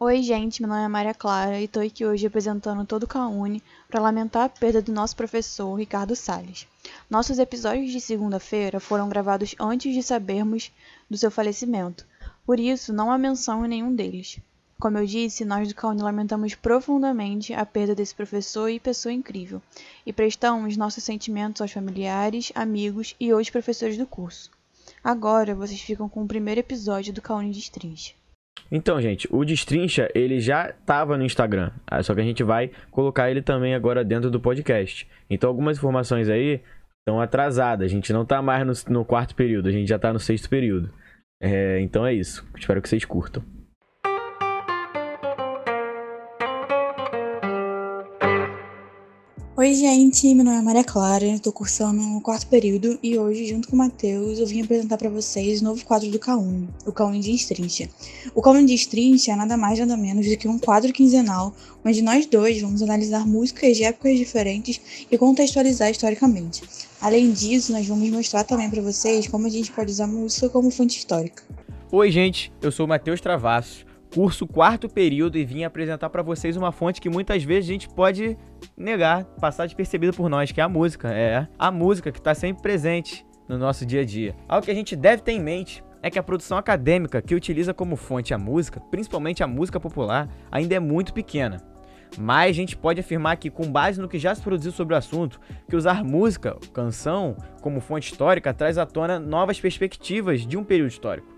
Oi, gente, meu nome é Maria Clara e estou aqui hoje representando todo o Caune para lamentar a perda do nosso professor Ricardo Salles. Nossos episódios de segunda-feira foram gravados antes de sabermos do seu falecimento, por isso não há menção em nenhum deles. Como eu disse, nós do Caune lamentamos profundamente a perda desse professor e pessoa incrível, e prestamos nossos sentimentos aos familiares, amigos e outros professores do curso. Agora vocês ficam com o primeiro episódio do Caune Destrincha. Então, gente, o Destrincha, ele já estava no Instagram, ah, só que a gente vai colocar ele também agora dentro do podcast. Então, algumas informações aí estão atrasadas, a gente não está mais no, no, quarto período, a gente já está no sexto período. É, então é isso, espero que vocês curtam. Oi, gente, meu nome é Maria Clara, estou cursando o quarto período e hoje, junto com o Matheus, eu vim apresentar para vocês o novo quadro do Caune, o Caune de Estrincha. O Caune de Estrincha é nada mais nada menos do que um quadro quinzenal onde nós dois vamos analisar músicas de épocas diferentes e contextualizar historicamente. Além disso, nós vamos mostrar também para vocês como a gente pode usar música como fonte histórica. Oi, gente, eu sou o Matheus Travassos curso quarto período e vim apresentar para vocês uma fonte que muitas vezes a gente pode negar, passar despercebida por nós, que é a música. É a música que está sempre presente no nosso dia a dia. Algo que a gente deve ter em mente é que a produção acadêmica que utiliza como fonte a música, principalmente a música popular, ainda é muito pequena. Mas a gente pode afirmar que, com base no que já se produziu sobre o assunto, que usar música, canção, como fonte histórica traz à tona novas perspectivas de um período histórico.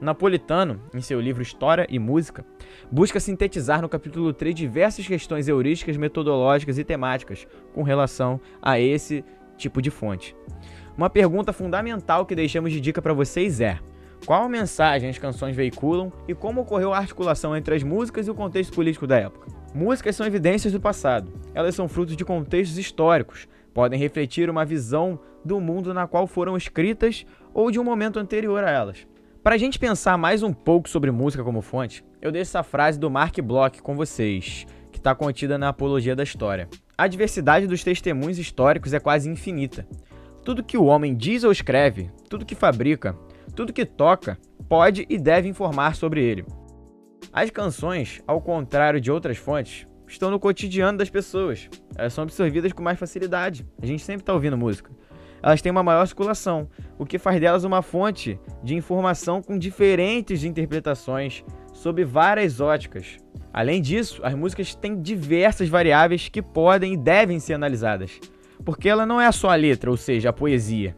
Napolitano, em seu livro História e Música, busca sintetizar no capítulo 3 diversas questões heurísticas, metodológicas e temáticas com relação a esse tipo de fonte. Uma pergunta fundamental que deixamos de dica para vocês é: qual mensagem as canções veiculam e como ocorreu a articulação entre as músicas e o contexto político da época? Músicas são evidências do passado. Elas são frutos de contextos históricos, podem refletir uma visão do mundo na qual foram escritas ou de um momento anterior a elas. Para a gente pensar mais um pouco sobre música como fonte, eu deixo essa frase do Mark Bloch com vocês, que está contida na Apologia da História. A diversidade dos testemunhos históricos é quase infinita. Tudo que o homem diz ou escreve, tudo que fabrica, tudo que toca, pode e deve informar sobre ele. As canções, ao contrário de outras fontes, estão no cotidiano das pessoas. Elas são absorvidas com mais facilidade. A gente sempre está ouvindo música elas têm uma maior circulação, o que faz delas uma fonte de informação com diferentes interpretações sob várias óticas. Além disso, as músicas têm diversas variáveis que podem e devem ser analisadas, porque ela não é só a letra, ou seja, a poesia.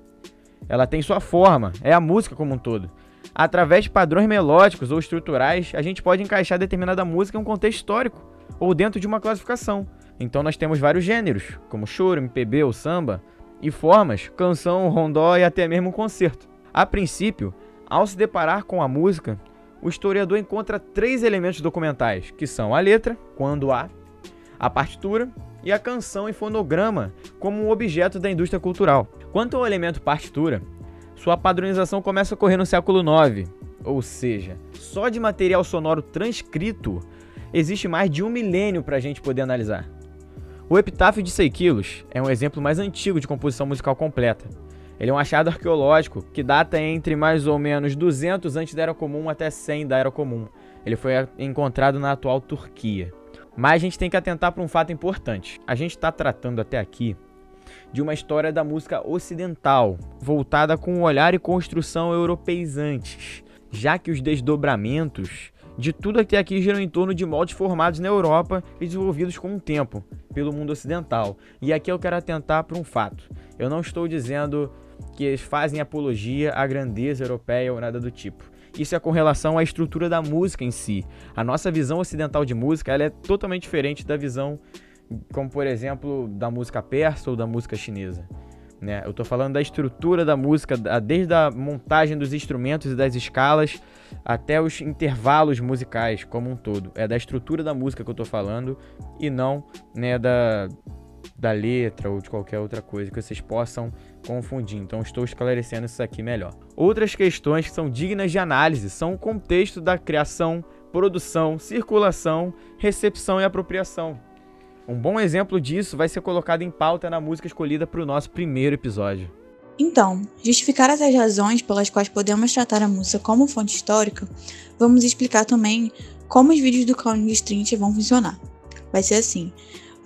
Ela tem sua forma, é a música como um todo. Através de padrões melódicos ou estruturais, a gente pode encaixar determinada música em um contexto histórico ou dentro de uma classificação. Então nós temos vários gêneros, como choro, MPB ou samba, e formas, canção, rondó e até mesmo concerto. A princípio, ao se deparar com a música, o historiador encontra três elementos documentais, que são a letra, quando há, a partitura e a canção e fonograma como um objeto da indústria cultural. Quanto ao elemento partitura, sua padronização começa a ocorrer no século IX, ou seja, só de material sonoro transcrito existe mais de um milênio para a gente poder analisar. O Epitáfio de 6 quilos é um exemplo mais antigo de composição musical completa. Ele é um achado arqueológico que data entre mais ou menos 200 antes da Era Comum até 100 da Era Comum. Ele foi encontrado na atual Turquia. Mas a gente tem que atentar para um fato importante. A gente está tratando até aqui de uma história da música ocidental, voltada com um olhar e construção europeizantes, já que os desdobramentos de tudo até aqui giram em torno de moldes formados na Europa e desenvolvidos com o tempo pelo mundo ocidental. E aqui eu quero atentar para um fato. Eu não estou dizendo que eles fazem apologia à grandeza europeia ou nada do tipo. Isso é com relação à estrutura da música em si. A nossa visão ocidental de música ela é totalmente diferente da visão, como por exemplo, da música persa ou da música chinesa. Né? Eu estou falando da estrutura da música, desde a montagem dos instrumentos e das escalas até os intervalos musicais como um todo. É da estrutura da música que eu estou falando e não né, da, da letra ou de qualquer outra coisa que vocês possam confundir. Então estou esclarecendo isso aqui melhor. Outras questões que são dignas de análise são o contexto da criação, produção, circulação, recepção e apropriação. Um bom exemplo disso vai ser colocado em pauta na música escolhida para o nosso primeiro episódio. Então, justificar as razões pelas quais podemos tratar a música como fonte histórica, vamos explicar também Como os vídeos do Calling Street vão funcionar? Vai ser assim: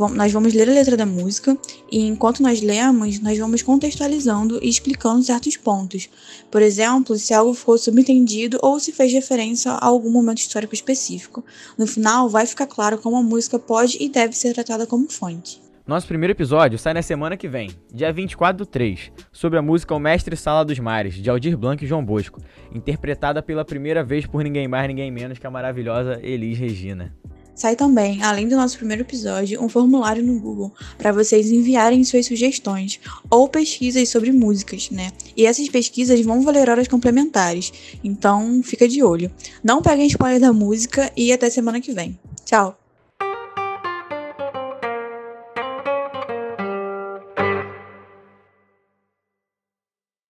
nós vamos ler a letra da música e enquanto nós lemos, nós vamos contextualizando e explicando certos pontos. Por exemplo, se algo ficou subentendido ou se fez referência a algum momento histórico específico. No final, vai ficar claro como a música pode e deve ser tratada como fonte. Nosso primeiro episódio sai na semana que vem, dia 24 do 3, sobre a música O Mestre Sala dos Mares, de Aldir Blanc e João Bosco, interpretada pela primeira vez por ninguém mais, ninguém menos que a maravilhosa Elis Regina. Sai também, além do nosso primeiro episódio, um formulário no Google para vocês enviarem suas sugestões ou pesquisas sobre músicas, né? E essas pesquisas vão valer horas complementares, então fica de olho. Não peguem spoiler da música e até semana que vem. Tchau!